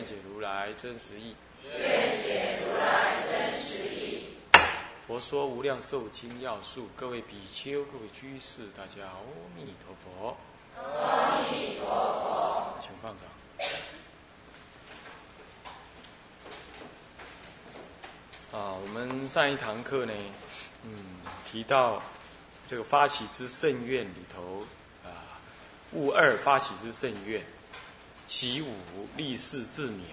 愿解如来真实义。愿解如来真实义。佛说无量寿经要素，各位比丘、各位居士，大家阿弥陀佛。阿弥陀佛。请放掌。啊，我们上一堂课呢，嗯，提到这个发起之圣愿里头啊，悟二发起之圣愿，习五立誓自勉，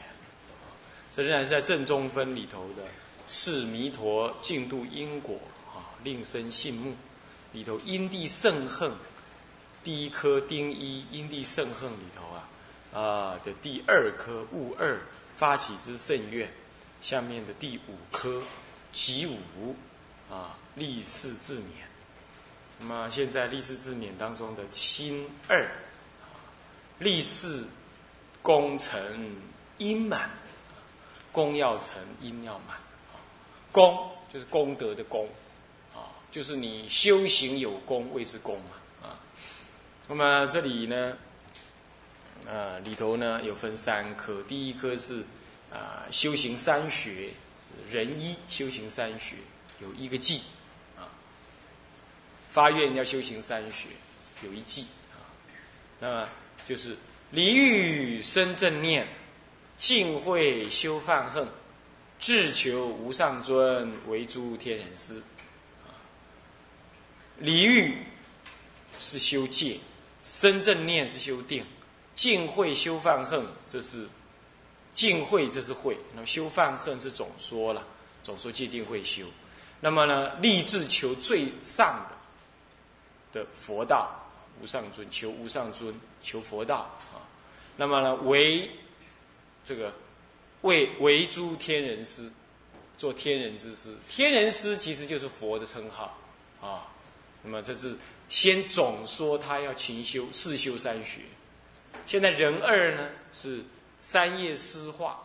这仍然是在正中分里头的是弥陀净度因果啊，令生信目里头因地圣恨第一颗丁一因地圣恨里头啊啊的第二颗物二发起之圣愿。下面的第五颗己五啊，立誓自勉。那么现在立誓自勉当中的亲二啊，立誓功成因满，功要成因要满。功就是功德的功啊，就是你修行有功谓之功嘛啊。那么这里呢，呃里头呢有分三科，第一科是。啊，修行三学，人医修行三学有一个计啊。发愿要修行三学，有一计啊。那么就是离欲生正念，净慧修犯恨，智求无上尊，为诸天人师。啊，离欲是修戒，生正念是修定，净慧修犯恨，这是。净慧这是慧，那么修犯恨是总说了，总说界定会修。那么呢，立志求最上的的佛道，无上尊，求无上尊，求佛道啊。那么呢，为这个为为诸天人师，做天人之师。天人师其实就是佛的称号啊。那么这是先总说他要勤修四修三学。现在人二呢是。三叶诗化，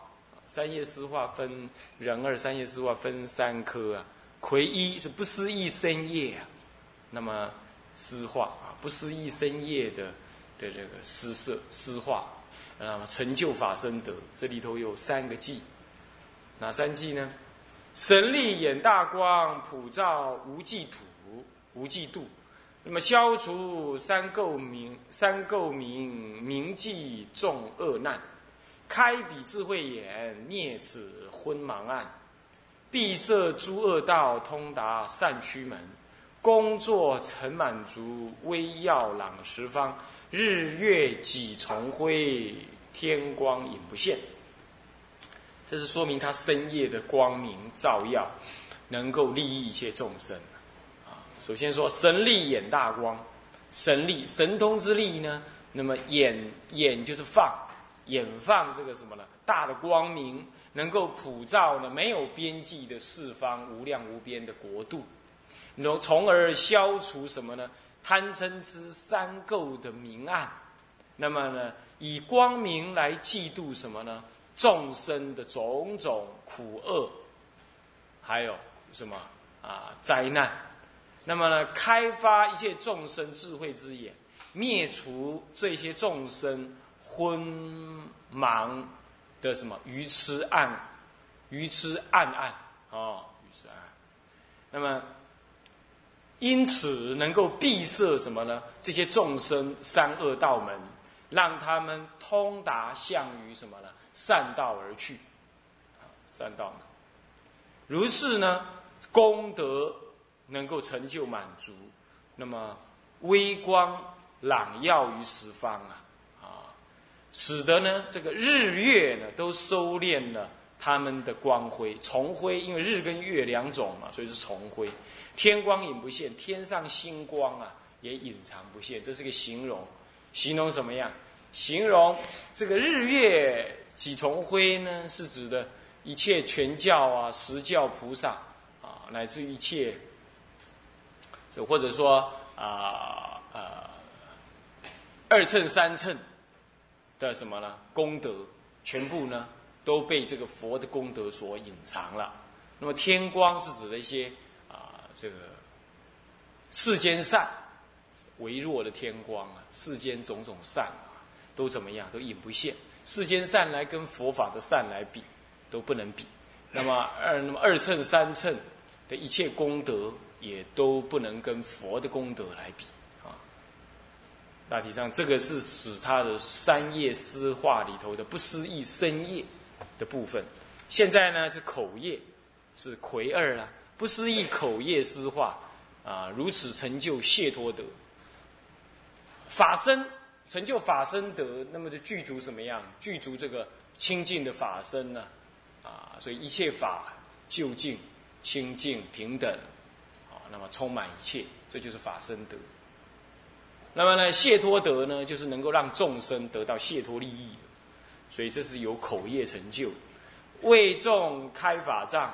三叶诗化分人二，三叶诗化分三科啊。魁一是不思议生业啊，那么诗化，不思议生业的的这个诗色诗化，那么成就法身德，这里头有三个记，哪三记呢？神力眼大光，普照无际土，无际度。那么消除三垢明，三垢明明记众恶难。开彼智慧眼，灭此昏盲暗；闭塞诸恶道，通达善驱门。工作成满足，微耀朗十方。日月几重辉，天光影不现。这是说明他深夜的光明照耀，能够利益一切众生。啊，首先说神力眼大光，神力神通之力呢？那么眼眼就是放。眼放这个什么呢？大的光明能够普照呢没有边际的四方无量无边的国度，然后从而消除什么呢？贪嗔痴三垢的明暗。那么呢，以光明来嫉妒什么呢？众生的种种苦厄，还有什么啊灾难？那么呢，开发一切众生智慧之眼，灭除这些众生。昏盲的什么愚痴暗，愚痴暗暗哦，愚痴暗。那么，因此能够闭塞什么呢？这些众生三恶道门，让他们通达向于什么呢？善道而去，善道门。如是呢，功德能够成就满足，那么微光朗耀于十方啊。使得呢，这个日月呢都收敛了他们的光辉，重辉，因为日跟月两种嘛，所以是重辉。天光隐不现，天上星光啊也隐藏不现，这是个形容，形容什么样？形容这个日月几重辉呢？是指的一切全教啊、十教菩萨啊，乃至一切，这或者说啊啊二乘三乘的什么呢？功德全部呢都被这个佛的功德所隐藏了。那么天光是指的一些啊这个世间善微弱的天光啊，世间种种善啊，都怎么样？都隐不现。世间善来跟佛法的善来比。都不能比，那么二那么二乘三乘的一切功德也都不能跟佛的功德来比啊。大体上，这个是使他的三业思化里头的不思议深业的部分。现在呢是口业，是魁二了，不思议口业思化啊，如此成就谢托德。法身成就法身德，那么就具足什么样？具足这个清净的法身呢？啊，所以一切法究竟清净平等，啊，那么充满一切，这就是法身德。那么呢，谢托德呢，就是能够让众生得到谢托利益，所以这是有口业成就，为众开法藏，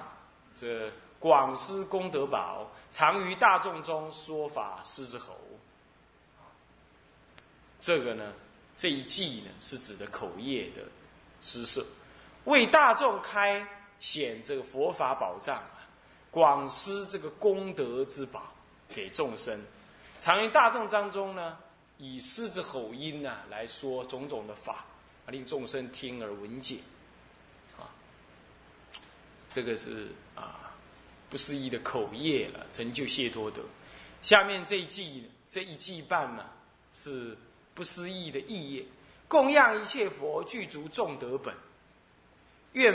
这广施功德宝，常于大众中说法狮子吼。这个呢，这一记呢，是指的口业的施设。为大众开显这个佛法宝藏啊，广施这个功德之宝给众生，常于大众当中呢，以狮子吼音呐来说种种的法，令众生听而闻解，啊，这个是啊不思议的口业了，成就解脱德。下面这一季这一季半呢，是不思议的意业，供养一切佛具足众德本。愿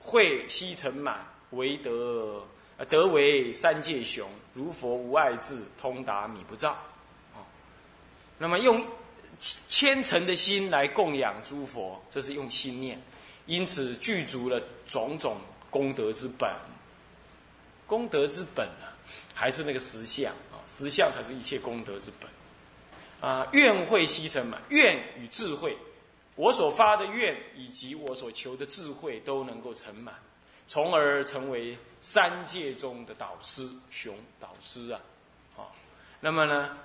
会悉成满，唯得得为三界雄，如佛无碍智，通达米不照。啊，那么用虔诚的心来供养诸佛，这是用心念，因此具足了种种功德之本。功德之本啊，还是那个实相啊，实相才是一切功德之本。啊，愿会悉成满，愿与智慧。我所发的愿以及我所求的智慧都能够成满，从而成为三界中的导师雄导师啊！好，那么呢，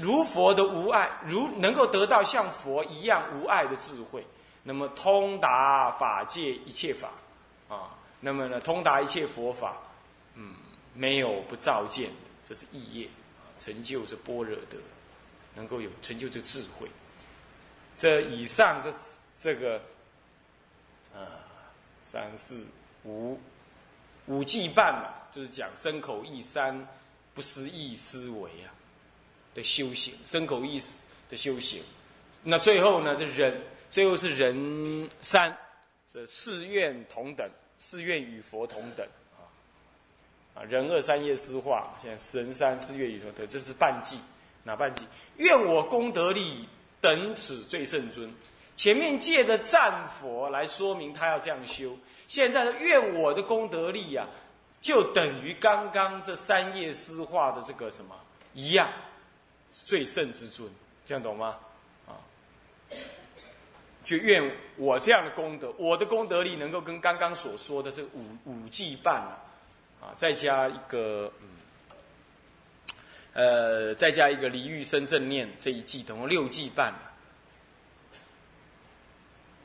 如佛的无碍，如能够得到像佛一样无碍的智慧，那么通达法界一切法啊，那么呢，通达一切佛法，嗯，没有不照见的，这是意业，成就这般若的，能够有成就这智慧。这以上这这个，啊，三四五五季半嘛，就是讲身口意三不思议思维啊的修行，身口意的修行。那最后呢，这人最后是人三，这誓愿同等，誓愿与佛同等啊啊，人二三业思化，现在人三誓愿与佛等，这是半季，哪半季？愿我功德力。等此最圣尊，前面借着战佛来说明他要这样修。现在愿我的功德力呀，就等于刚刚这三叶诗化的这个什么一样，最圣之尊，这样懂吗？啊，就愿我这样的功德，我的功德力能够跟刚刚所说的这五五季半啊，啊，再加一个嗯。呃，再加一个离欲生正念这一季，总共六季半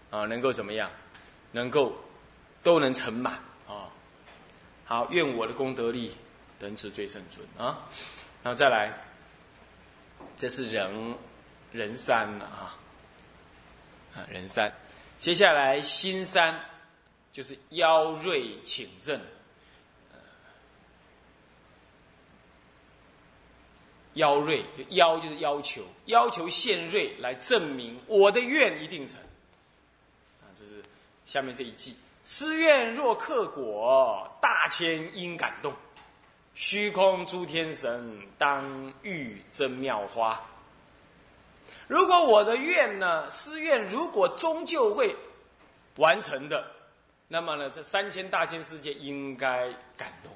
啊，能够怎么样？能够都能成满啊。好，愿我的功德力等此最胜尊啊。然后再来，这是人人三了啊，啊人三。接下来心三就是妖锐请正。邀瑞就邀就是要求，要求现瑞来证明我的愿一定成。啊，这是下面这一句：施愿若克果，大千应感动，虚空诸天神当欲真妙花。如果我的愿呢，施愿如果终究会完成的，那么呢，这三千大千世界应该感动。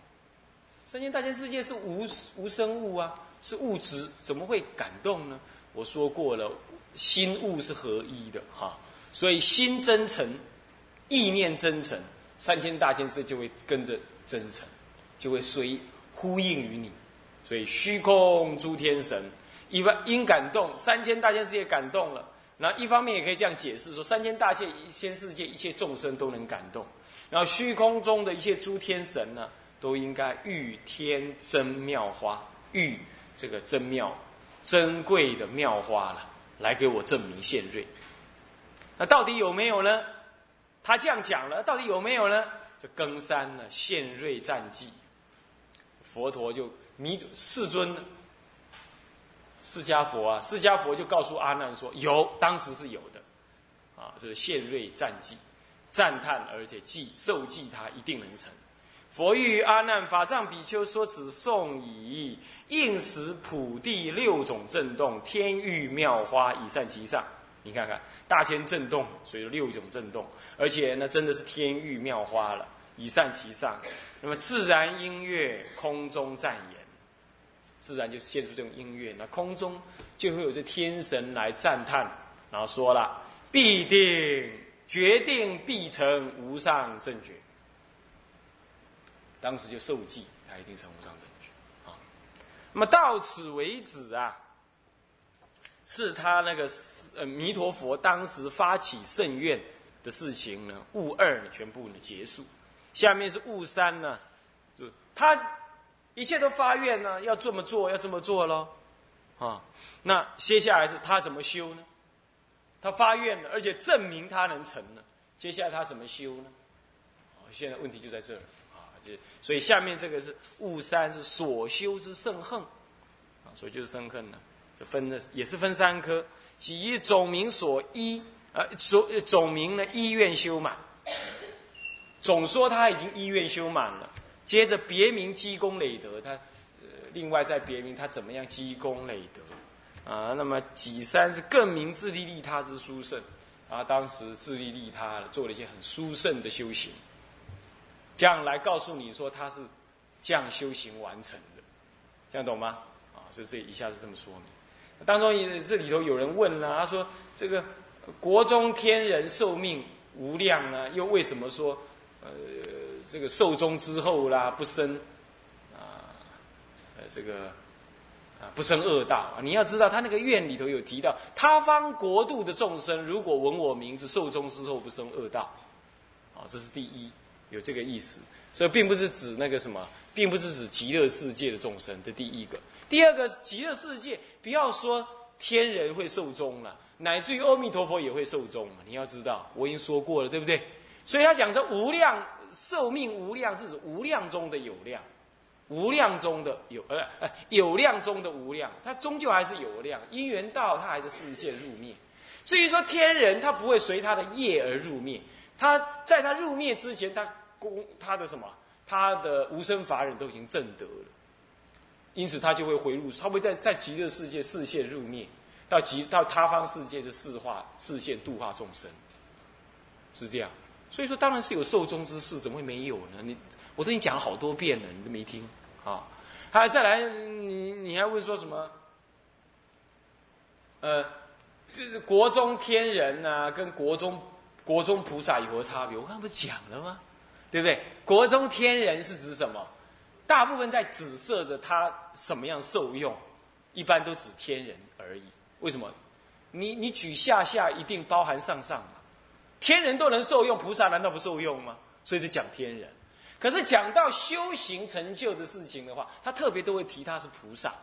三千大千世界是无无生物啊。是物质，怎么会感动呢？我说过了，心物是合一的哈，所以心真诚意念真诚，三千大千世界就会跟着真诚，就会随呼应于你。所以虚空诸天神，一万因感动，三千大千世界感动了。那一方面也可以这样解释说，三千大千一千世界一切众生都能感动。然后虚空中的一切诸天神呢，都应该遇天真妙花，遇这个真妙、珍贵的妙花了，来给我证明现瑞。那到底有没有呢？他这样讲了，到底有没有呢？就更三了，现瑞战绩，佛陀就弥世尊，释迦佛啊，释迦佛就告诉阿难说，有，当时是有的，啊，这是现瑞战绩，赞叹而且记受记他一定能成。佛欲阿难法藏比丘说此颂已，应时普地六种震动，天域妙花以散其上。你看看大千震动，所以六种震动，而且那真的是天域妙花了，以善其上。那么自然音乐空中赞言，自然就现出这种音乐，那空中就会有这天神来赞叹，然后说了必定决定必成无上正觉。当时就受记，他一定成无上正觉啊。那么到此为止啊。是他那个呃弥陀佛当时发起圣愿的事情呢，悟二呢全部呢结束，下面是悟三呢，就他一切都发愿呢，要这么做，要这么做喽，啊，那接下来是他怎么修呢？他发愿了，而且证明他能成了，接下来他怎么修呢？啊，现在问题就在这儿啊，就所以下面这个是悟三是所修之圣恨，啊，所以就是圣恨呢。就分的也是分三科，即总名所依，呃，所总名呢医院修满，总说他已经医院修满了，接着别名积功累德，他呃另外再别名他怎么样积功累德啊？那么己三是更名自利利他之殊胜，啊，当时自利利他，做了一些很殊胜的修行，这样来告诉你说他是这样修行完成的，这样懂吗？啊，是这一下是这么说明。当中也这里头有人问了，他说：“这个国中天人寿命无量呢，又为什么说呃这个寿终之后啦不生啊呃这个啊不生恶道啊？你要知道他那个愿里头有提到，他方国度的众生如果闻我名字，寿终之后不生恶道啊，这是第一有这个意思，所以并不是指那个什么，并不是指极乐世界的众生，这第一个。”第二个极乐世界，不要说天人会寿终了，乃至于阿弥陀佛也会寿终。你要知道，我已经说过了，对不对？所以他讲这无量寿命无量，是指无量中的有量，无量中的有呃有量中的无量，它终究还是有量。因缘到，它还是视线入灭。至于说天人，他不会随他的业而入灭，他在他入灭之前，他功他的什么，他的无生法忍都已经证得了。因此，他就会回入，他会在在极乐世界视线入灭，到极到他方世界的视化视线度化众生，是这样。所以说，当然是有寿终之事，怎么会没有呢？你我都已经讲了好多遍了，你都没听啊？还再来，你你还会说什么？呃，这是国中天人呐，跟国中国中菩萨有何差别？我刚不是讲了吗？对不对？国中天人是指什么？大部分在指涉着他什么样受用，一般都指天人而已。为什么？你你举下下一定包含上上？天人都能受用，菩萨难道不受用吗？所以是讲天人。可是讲到修行成就的事情的话，他特别都会提他是菩萨。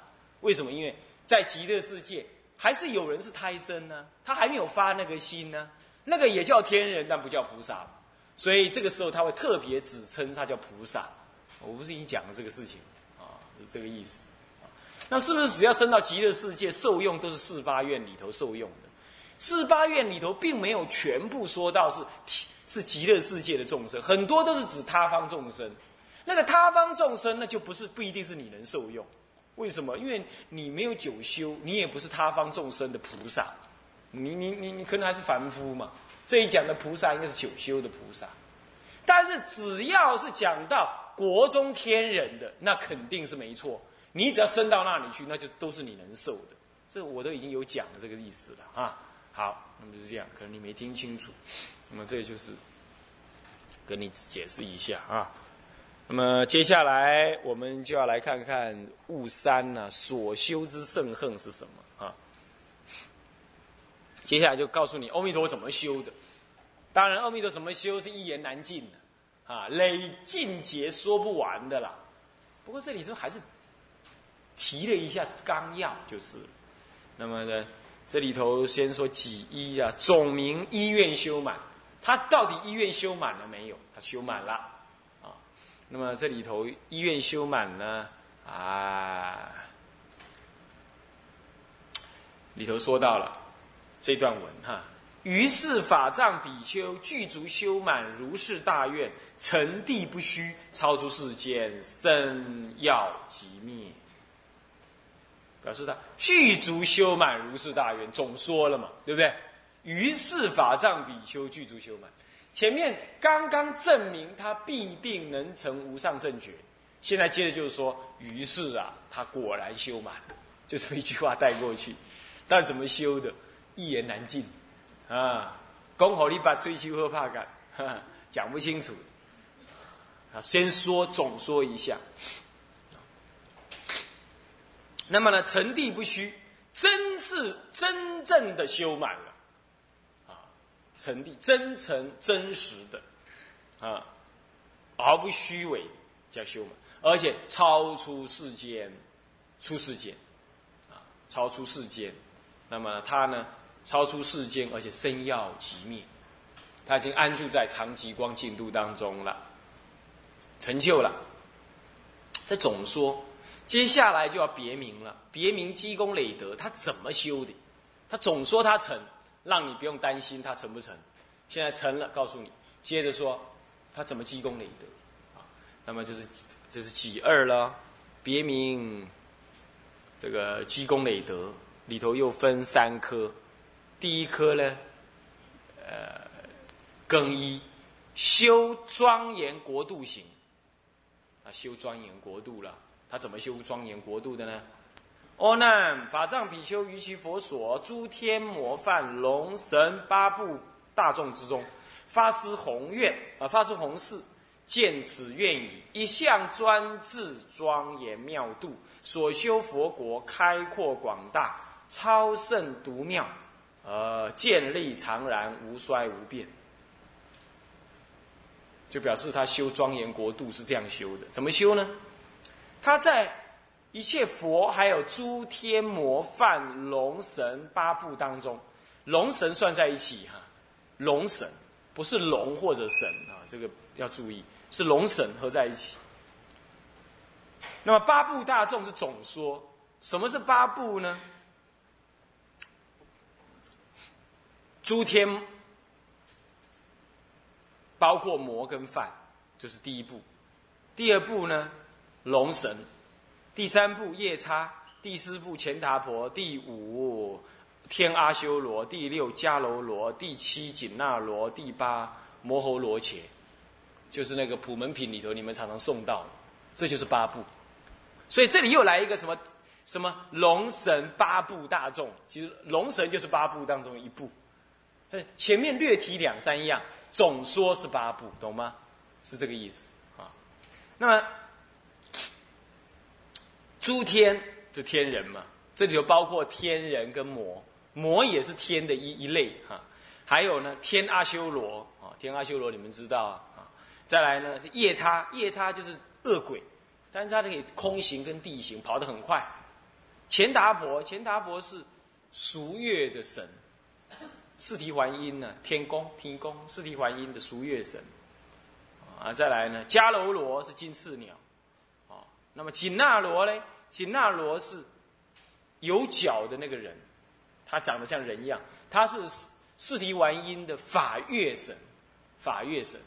为什么？因为在极乐世界还是有人是胎生呢，他还没有发那个心呢，那个也叫天人，但不叫菩萨。所以这个时候他会特别指称他叫菩萨。我不是已经讲了这个事情啊，是这个意思啊。那是不是只要升到极乐世界受用，都是四八愿里头受用的？四八愿里头并没有全部说到是是极乐世界的众生，很多都是指他方众生。那个他方众生，那就不是不一定是你能受用。为什么？因为你没有九修，你也不是他方众生的菩萨，你你你你可能还是凡夫嘛。这一讲的菩萨应该是九修的菩萨，但是只要是讲到。国中天人的那肯定是没错，你只要升到那里去，那就都是你能受的。这我都已经有讲的这个意思了啊。好，那么就是这样，可能你没听清楚。那么这就是跟你解释一下啊。那么接下来我们就要来看看悟三呢所修之圣恨是什么啊？接下来就告诉你阿弥陀怎么修的。当然，阿弥陀怎么修是一言难尽的啊，累尽劫说不完的啦。不过这里头还是提了一下纲要，就是。那么呢，这里头先说几一啊，总名医院修满，他到底医院修满了没有？他修满了啊。那么这里头医院修满呢啊，里头说到了这段文哈。于是法藏比丘具足修满如是大愿，成地不虚，超出世间，生要即灭。表示他具足修满如是大愿，总说了嘛，对不对？于是法藏比丘具足修满，前面刚刚证明他必定能成无上正觉，现在接着就是说，于是啊，他果然修满，就这么一句话带过去，但怎么修的，一言难尽。啊，讲好你把追求和怕感，讲不清楚。啊，先说总说一下。那么呢，成地不虚，真是真正的修满了。啊，成地真诚真实的，啊，毫不虚伪叫修满，而且超出世间，出世间，啊，超出世间。那么他呢？超出世间，而且生要即灭，他已经安住在长极光净度当中了，成就了。这总说，接下来就要别名了，别名积功累德，他怎么修的？他总说他成，让你不用担心他成不成。现在成了，告诉你，接着说他怎么积功累德啊？那么就是就是几二了，别名这个积功累德里头又分三科。第一科呢，呃，更一修庄严国度行，啊修庄严国度了，他怎么修庄严国度的呢？阿难，法藏比丘于其佛所，诸天魔梵龙神八部大众之中，发施宏愿啊，发施宏誓，见此愿已，一向专制庄严妙度，所修佛国开阔广大，超胜独妙。呃，建立常然，无衰无变，就表示他修庄严国度是这样修的。怎么修呢？他在一切佛还有诸天魔梵龙神八部当中，龙神算在一起哈，龙神不是龙或者神啊，这个要注意，是龙神合在一起。那么八部大众是总说，什么是八部呢？诸天包括魔跟梵，这是第一步。第二步呢，龙神；第三步夜叉；第四步乾达婆；第五天阿修罗；第六迦楼罗；第七紧那罗；第八摩诃罗伽，就是那个普门品里头你们常常诵到，这就是八部。所以这里又来一个什么什么龙神八部大众，其实龙神就是八部当中一部。前面略提两三样，总说是八部，懂吗？是这个意思啊。那么诸天就天人嘛，这里头包括天人跟魔，魔也是天的一一类哈。还有呢，天阿修罗啊，天阿修罗你们知道啊。再来呢，是夜叉，夜叉就是恶鬼，但是它可以空行跟地行，跑得很快。钱达婆，钱达婆是俗月的神。四提还音呢？天宫，天宫，四提还音的俗月神啊。再来呢，迦楼罗是金翅鸟啊。那么紧那罗呢？紧那罗是有脚的那个人，他长得像人一样。他是四提完音的法乐神，法乐神。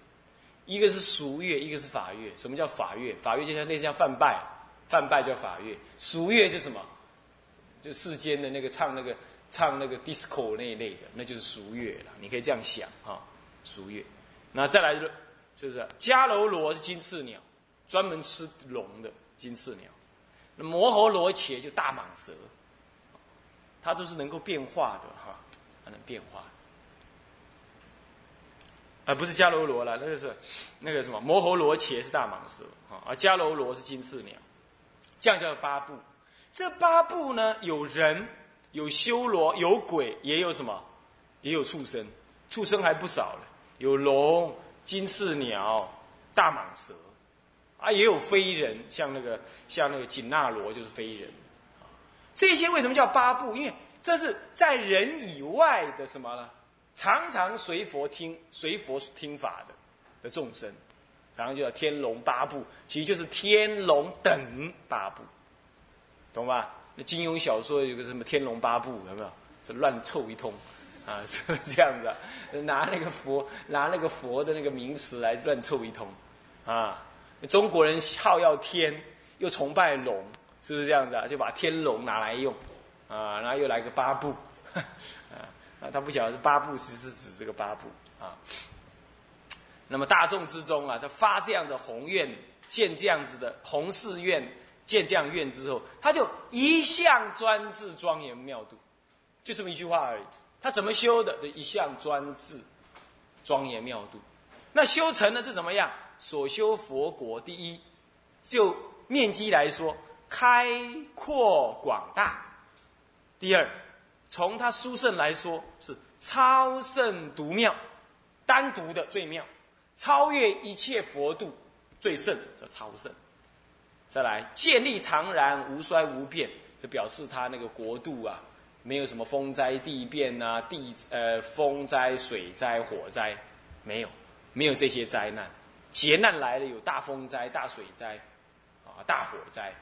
一个是俗乐，一个是法乐。什么叫法乐？法乐就像类似像梵拜，梵拜叫法乐。俗乐就什么？就世间的那个唱那个。唱那个 disco 那一类的，那就是俗乐了。你可以这样想哈，俗乐。那再来是，就是迦楼罗是金翅鸟，专门吃龙的金翅鸟。那摩诃罗伽就大蟒蛇，它都是能够变化的哈，它能变化。啊，不是迦楼罗了，那个是那个什么摩喉罗伽是大蟒蛇啊，而迦楼罗是金翅鸟，这样叫八部。这八部呢，有人，有修罗，有鬼，也有什么，也有畜生，畜生还不少了，有龙、金翅鸟、大蟒蛇，啊，也有非人，像那个像那个紧那罗就是非人，这些为什么叫八部？因为这是在人以外的什么呢？常常随佛听随佛听法的的众生，常常就叫天龙八部，其实就是天龙等八部，懂吧？那金庸小说有个什么天龙八部，有没有？这乱凑一通，啊，是不是这样子啊？拿那个佛拿那个佛的那个名词来乱凑一通，啊，中国人好要天，又崇拜龙，是不是这样子啊？就把天龙拿来用，啊，然后又来个八部，啊。他不晓得是八部，其实是指这个八部啊。那么大众之中啊，他发这样的宏愿，建这样子的宏誓愿，建这样愿之后，他就一向专制庄严妙度，就这么一句话而已。他怎么修的？就一向专制庄严妙度。那修成的是怎么样？所修佛国，第一，就面积来说，开阔广大；第二。从他殊胜来说，是超胜独妙，单独的最妙，超越一切佛度最胜，叫超胜。再来建立常然无衰无变，这表示他那个国度啊，没有什么风灾地变啊，地呃风灾水灾火灾，没有，没有这些灾难，劫难来了有大风灾大水灾，啊大火灾，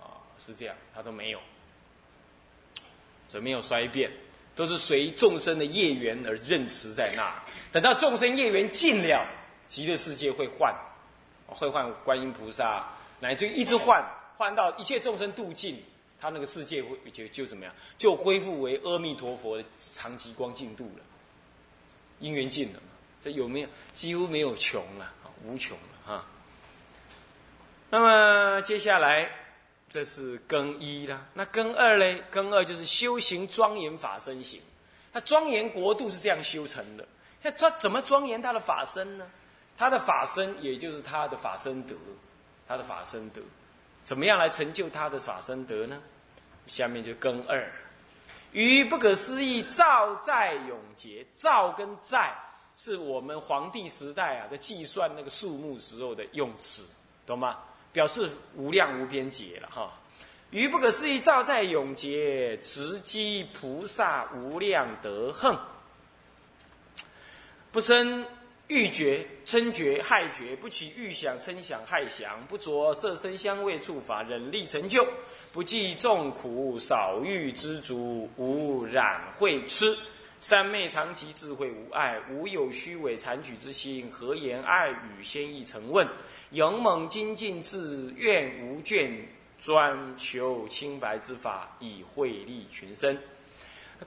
啊是这样，他都没有。所以没有衰变，都是随众生的业缘而任持在那。等到众生业缘尽了，极乐世界会换，会换观音菩萨，乃至一直换，换到一切众生度尽，他那个世界会就就怎么样，就恢复为阿弥陀佛的长极光净度了。因缘尽了嘛，这有没有几乎没有穷了，无穷了哈。那么接下来。这是更一啦，那更二嘞？更二就是修行庄严法身行。他庄严国度是这样修成的。他怎么庄严他的法身呢？他的法身也就是他的法身德，他的法身德，怎么样来成就他的法身德呢？下面就更二，于不可思议造在永劫。造跟在是我们皇帝时代啊，在计算那个数目时候的用词，懂吗？表示无量无边劫了哈，于不可思议照在永劫，直击菩萨无量德行，不生欲觉、嗔觉、害觉，不起欲想、嗔想、害想，不着色声香味触法，忍力成就，不计众苦，少欲知足，无染秽痴。三昧常寂，智慧无碍，无有虚伪残取之心。何言爱语？先意成问。勇猛精进，自愿无倦，专求清白之法，以惠利群生。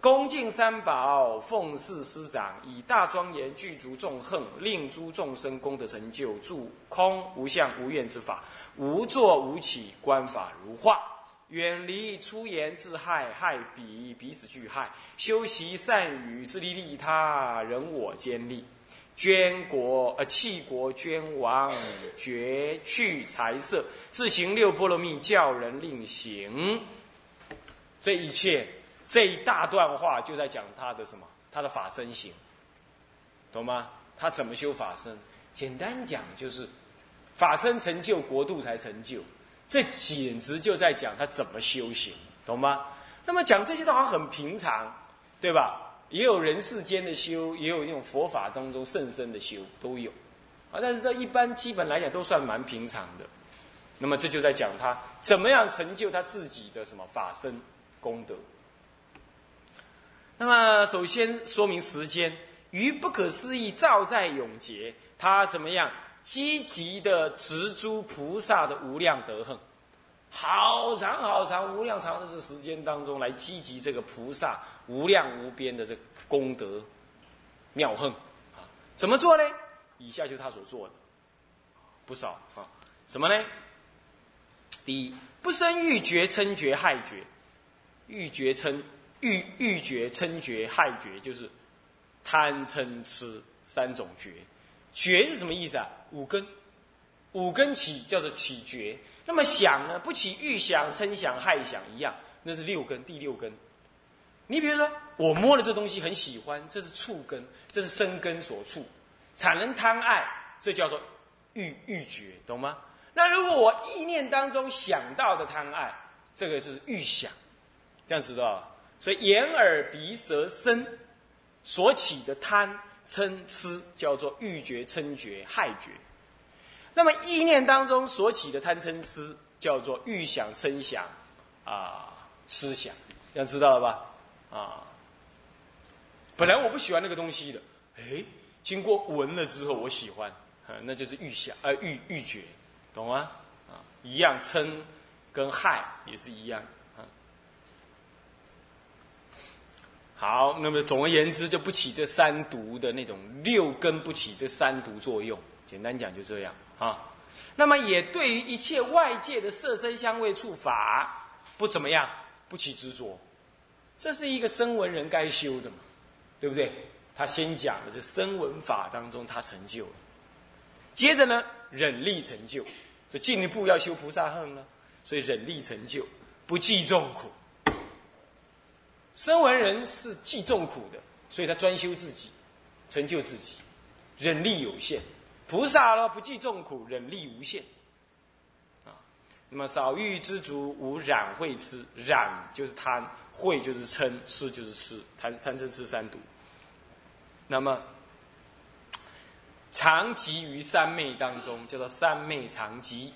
恭敬三宝，奉事师长，以大庄严具足众恨，令诸众生功德成就，住空无相无愿之法，无作无起，观法如画。远离出言自害，害彼彼此俱害。修习善语，自利利他，人我兼利。捐国呃弃国捐王，绝去财色，自行六波罗蜜，教人令行。这一切这一大段话，就在讲他的什么？他的法身行，懂吗？他怎么修法身？简单讲就是，法身成就，国度才成就。这简直就在讲他怎么修行，懂吗？那么讲这些都好像很平常，对吧？也有人世间的修，也有这种佛法当中甚深的修，都有啊。但是他一般基本来讲都算蛮平常的。那么这就在讲他怎么样成就他自己的什么法身功德。那么首先说明时间，于不可思议照在永劫，他怎么样？积极的植诸菩萨的无量德行，好长好长无量长的这时间当中，来积极这个菩萨无量无边的这个功德妙行啊，怎么做呢？以下就是他所做的，不少啊。什么呢？第一，不生欲觉、嗔觉、害觉。欲觉嗔欲欲觉嗔觉害觉，就是贪嗔痴三种觉。觉是什么意思啊？五根，五根起叫做起觉。那么想呢？不起欲想、嗔想、害想一样，那是六根，第六根。你比如说，我摸了这东西很喜欢，这是触根，这是生根所触，产生贪爱，这叫做欲欲觉，懂吗？那如果我意念当中想到的贪爱，这个是欲想，这样子的？所以眼耳鼻舌身所起的贪嗔痴，叫做欲觉、嗔觉、害觉。那么意念当中所起的贪嗔痴，叫做欲想、嗔想，啊，痴想，这样知道了吧？啊，本来我不喜欢那个东西的，哎，经过闻了之后，我喜欢，啊，那就是欲想，呃，欲欲觉，懂吗？啊，一样嗔跟害也是一样，啊。好，那么总而言之，就不起这三毒的那种六根不起这三毒作用，简单讲就这样啊。那么也对于一切外界的色身香味触法不怎么样，不起执着。这是一个声闻人该修的嘛，对不对？他先讲的这声闻法当中，他成就了。接着呢，忍力成就，就进一步要修菩萨恨了。所以忍力成就，不计众苦。声闻人是计众苦的，所以他专修自己，成就自己，忍力有限。菩萨呢，不计众苦，忍力无限。啊那么少欲知足，无染慧痴。染就是贪，慧就是嗔，痴就是痴，贪贪嗔痴三毒。那么常集于三昧当中，叫做三昧常集。